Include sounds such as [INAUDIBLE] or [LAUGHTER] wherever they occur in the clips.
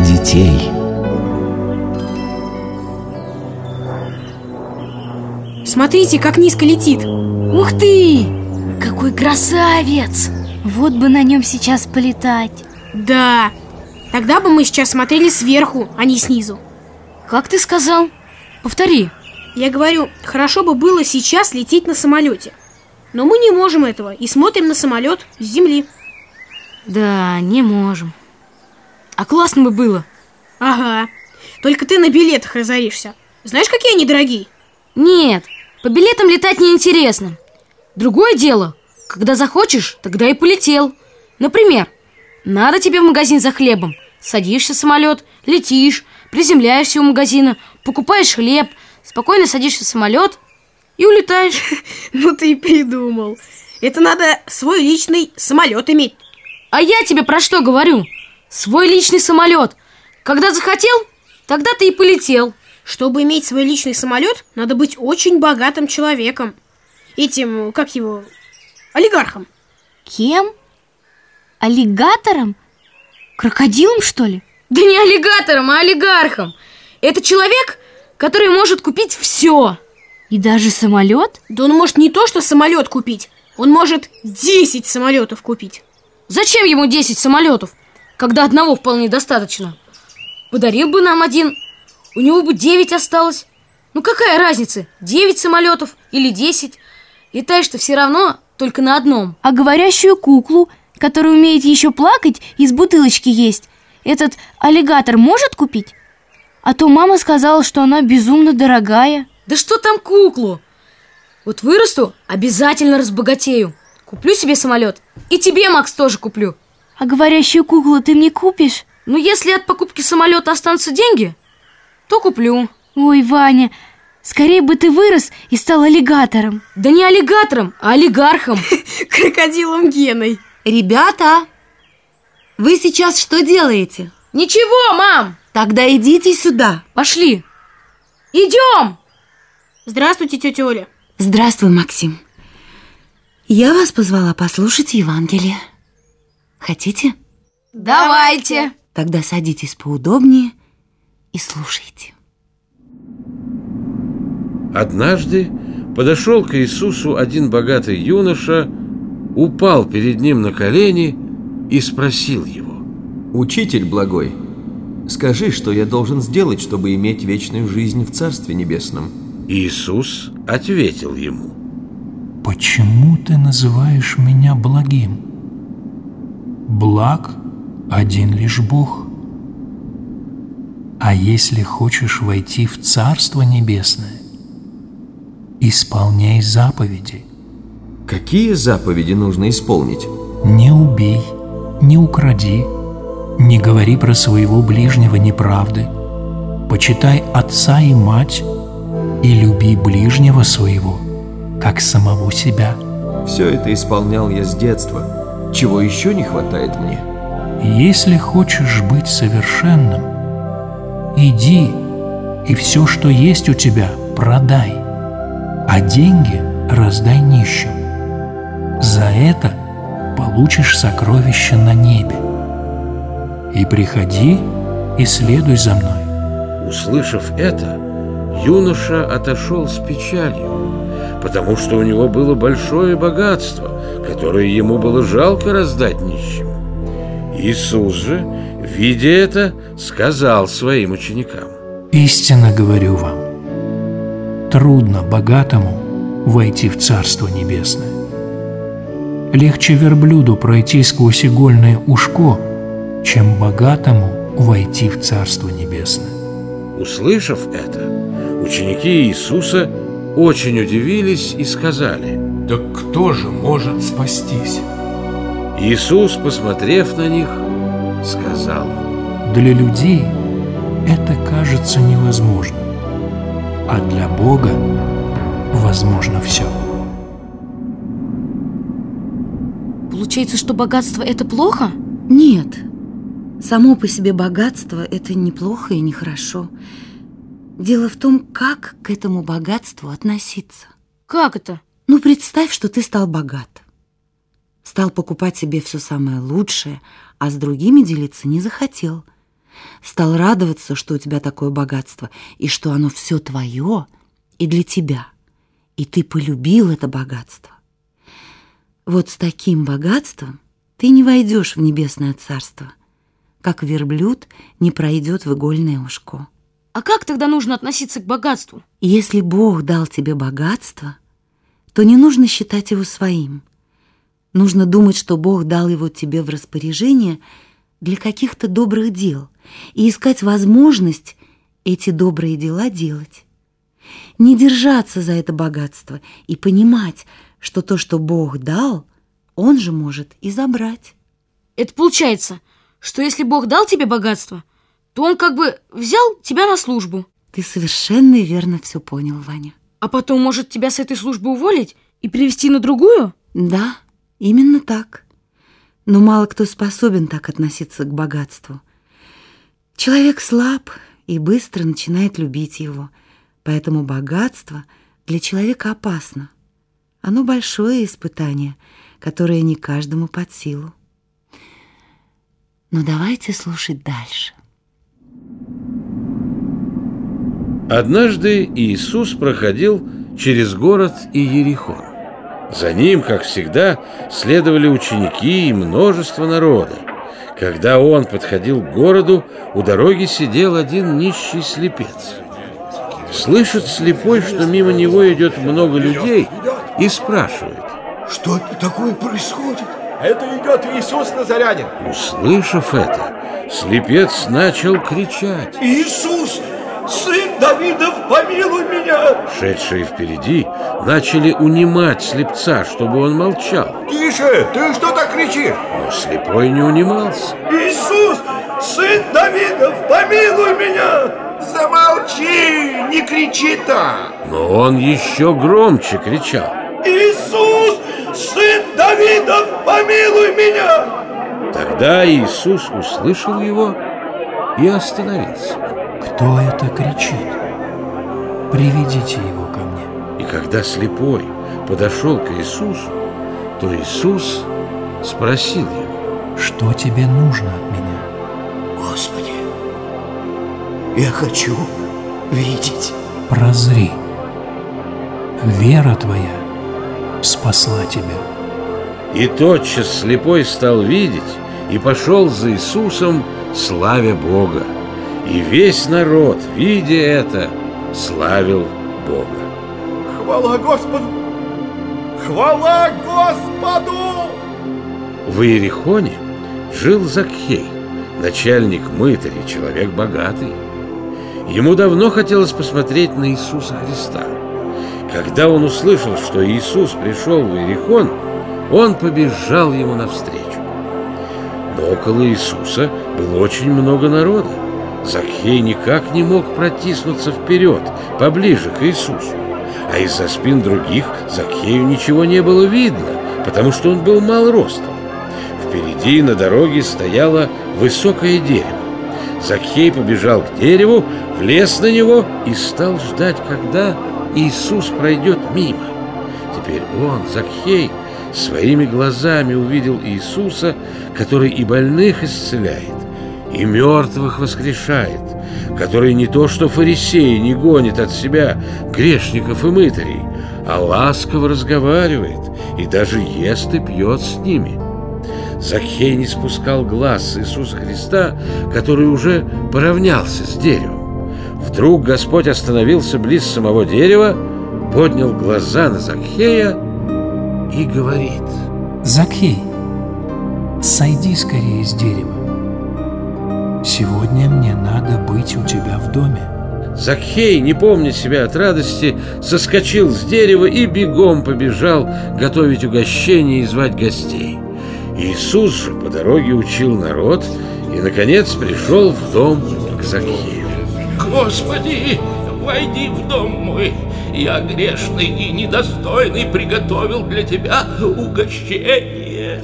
детей. Смотрите, как низко летит Ух ты! Какой красавец! Вот бы на нем сейчас полетать Да, тогда бы мы сейчас смотрели сверху, а не снизу Как ты сказал? Повтори Я говорю, хорошо бы было сейчас лететь на самолете Но мы не можем этого и смотрим на самолет с земли Да, не можем А классно бы было. Ага, только ты на билетах разоришься. Знаешь, какие они дорогие? Нет, по билетам летать неинтересно. Другое дело, когда захочешь, тогда и полетел. Например, надо тебе в магазин за хлебом. Садишься в самолет, летишь, приземляешься у магазина Покупаешь хлеб, спокойно садишься в самолет и улетаешь. [LAUGHS] Ну ты и придумал. Это надо свой личный самолет иметь. А я тебе про что говорю? Свой личный самолет Когда захотел, тогда ты и полетел Чтобы иметь свой личный самолет, надо быть очень богатым человеком. Этим, как его, олигархом. Кем? Аллигатором? Крокодилом, что ли? Да не аллигатором, а олигархом Это человек, который может купить все И даже самолет? Да он может не то, что самолет купить, он может 10 самолетов купить. Зачем ему 10 самолетов, когда одного вполне достаточно? Подарил бы нам один, у него бы 9 осталось. Ну какая разница, 9 самолетов или 10 Летаешь-то все равно только на одном. А говорящую куклу, которая умеет еще плакать, из бутылочки есть Этот аллигатор может купить? А то мама сказала, что она безумно дорогая. Да что там куклу? Вот вырасту, обязательно разбогатею. Куплю себе самолет И тебе, Макс, тоже куплю А говорящую куклу ты мне купишь? Ну, если от покупки самолета останутся деньги, то куплю Ой, Ваня, скорее бы ты вырос и стал аллигатором Да не аллигатором, а олигархом [LAUGHS] Крокодилом Геной. Ребята, вы сейчас что делаете? Ничего, мам, Тогда идите сюда. пошли Идем Здравствуйте, тетя Оля. Здравствуй, Максим. Я вас позвала послушать Евангелие. Хотите? Давайте Тогда садитесь поудобнее и слушайте. Однажды подошел к Иисусу один богатый юноша, упал перед ним на колени и спросил его. Учитель благой, скажи, что я должен сделать, чтобы иметь вечную жизнь в Царстве Небесном. Иисус ответил ему. Почему ты называешь меня благим? Благ один лишь Бог. А если хочешь войти в Царство Небесное, исполняй заповеди. Какие заповеди нужно исполнить? Не убей, не укради, не говори про своего ближнего неправды, почитай отца и мать и люби ближнего своего, как самого себя. Все это исполнял я с детства. Чего еще не хватает мне? Если хочешь быть совершенным, иди и все, что есть у тебя, продай, а деньги раздай нищим. За это получишь сокровище на небе. И приходи и следуй за мной. Услышав это, юноша отошел с печалью, потому что у него было большое богатство, которое ему было жалко раздать нищим. Иисус же, видя это, сказал своим ученикам. Истинно говорю вам, трудно богатому войти в Царство Небесное. Легче верблюду пройти сквозь игольное ушко, чем богатому войти в Царство Небесное. Услышав это, ученики Иисуса очень удивились и сказали. Так кто же может спастись? Иисус, посмотрев на них, сказал. Для людей это кажется невозможным, а для Бога возможно все. Получается, что богатство это плохо? Нет, само по себе богатство – это неплохо и нехорошо. Дело в том, как к этому богатству относиться. Как это? Ну, представь, что ты стал богат. Стал покупать себе все самое лучшее, а с другими делиться не захотел. Стал радоваться, что у тебя такое богатство, и что оно все твое и для тебя. И ты полюбил это богатство. Вот с таким богатством ты не войдешь в небесное царство, как верблюд не пройдет в игольное ушко. А как тогда нужно относиться к богатству? Если Бог дал тебе богатство, то не нужно считать его своим. Нужно думать, что Бог дал его тебе в распоряжение для каких-то добрых дел и искать возможность эти добрые дела делать. Не держаться за это богатство и понимать, что то, что Бог дал, Он же может и забрать. Это получается, что если Бог дал тебе богатство, то Он как бы взял тебя на службу. Ты совершенно верно все понял, Ваня. А потом может тебя с этой службы уволить и перевести на другую? Да, именно так. Но мало кто способен так относиться к богатству. Человек слаб и быстро начинает любить его, поэтому богатство для человека опасно. Оно большое испытание, которое не каждому под силу. Но давайте слушать дальше. Однажды Иисус проходил через город Иерихон. За ним, как всегда, следовали ученики и множество народа. Когда он подходил к городу, у дороги сидел один нищий слепец. Слышит слепой, что мимо него идет много людей, и спрашивает. Что такое происходит? Это идет Иисус Назарянин. Услышав это, слепец начал кричать. Иисус, сын Давидов, помилуй меня! Шедшие впереди начали унимать слепца, чтобы он молчал. Тише, ты что так кричишь? Но слепой не унимался. Иисус, сын Давидов, помилуй меня! Замолчи, не кричи так! Но он еще громче кричал. Иисус, сын Давидов, помилуй меня! Тогда Иисус услышал его и остановился. Кто это кричит? Приведите его ко мне. И когда слепой подошел к Иисусу, то Иисус спросил его, Что тебе нужно от меня? Господи, я хочу видеть. Прозри. Вера твоя спасла тебя. И тотчас слепой стал видеть и пошел за Иисусом, славя Бога. И весь народ, видя это, славил Бога. Хвала Господу! Хвала Господу! В Иерихоне жил Закхей, начальник мытарей, человек богатый. Ему давно хотелось посмотреть на Иисуса Христа. Когда он услышал, что Иисус пришел в Иерихон, он побежал ему навстречу. Но около Иисуса было очень много народа. Закхей никак не мог протиснуться вперед, поближе к Иисусу. А из-за спин других Закхею ничего не было видно, потому что он был мал ростом. Впереди на дороге стояло высокое дерево. Закхей побежал к дереву, влез на него и стал ждать, когда Иисус пройдет мимо. Теперь он, Закхей, своими глазами увидел Иисуса, который и больных исцеляет, и мертвых воскрешает, который не то что фарисеи не гонит от себя грешников и мытарей, а ласково разговаривает и даже ест и пьет с ними. Закхей не спускал глаз с Иисуса Христа, который уже поравнялся с деревом. Вдруг Господь остановился близ самого дерева, поднял глаза на Закхея и говорит. Закхей, сойди скорее с дерева. Сегодня мне надо быть у тебя в доме. Закхей, не помня себя от радости, соскочил с дерева и бегом побежал готовить угощение и звать гостей. Иисус же по дороге учил народ и, наконец, пришел в дом к Закхею. Господи, войди в дом мой. Я грешный и недостойный приготовил для тебя угощение.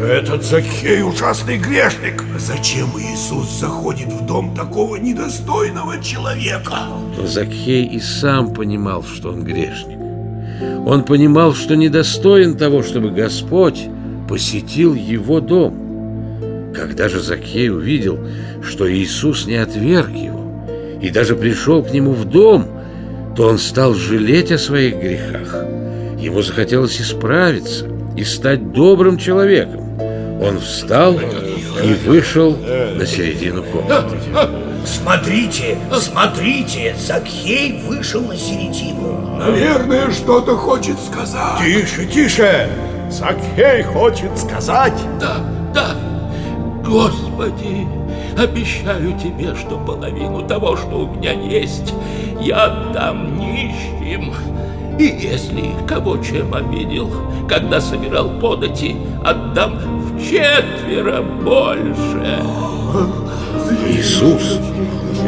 Этот Закхей ужасный грешник. Зачем Иисус заходит в дом такого недостойного человека? Но Закхей и сам понимал, что он грешник. Он понимал, что недостоин того, чтобы Господь посетил его дом. Когда же Закхей увидел, что Иисус не отверг его и даже пришел к нему в дом, то он стал жалеть о своих грехах. Ему захотелось исправиться и стать добрым человеком. Он встал и вышел на середину комнаты. Смотрите, смотрите, Закхей вышел на середину. Наверное, что-то хочет сказать. Тише, тише! Закхей хочет сказать. Да, да. Господи, обещаю тебе, что половину того, что у меня есть, я отдам нищим. И если кого чем обидел, когда собирал подати, отдам в четверо больше. Иисус,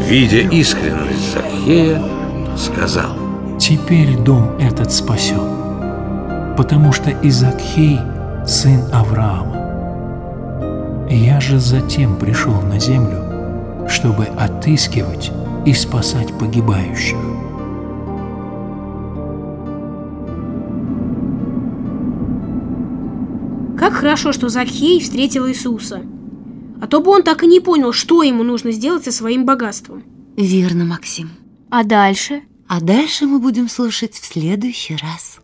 видя искренность Захея, сказал, «Теперь дом этот спасен, потому что и Закхей – сын Авраама. Я же затем пришел на землю, чтобы отыскивать и спасать погибающих». Как хорошо, что Закхей встретил Иисуса. А то бы он так и не понял, что ему нужно сделать со своим богатством. Верно, Максим. А дальше? А дальше мы будем слушать в следующий раз.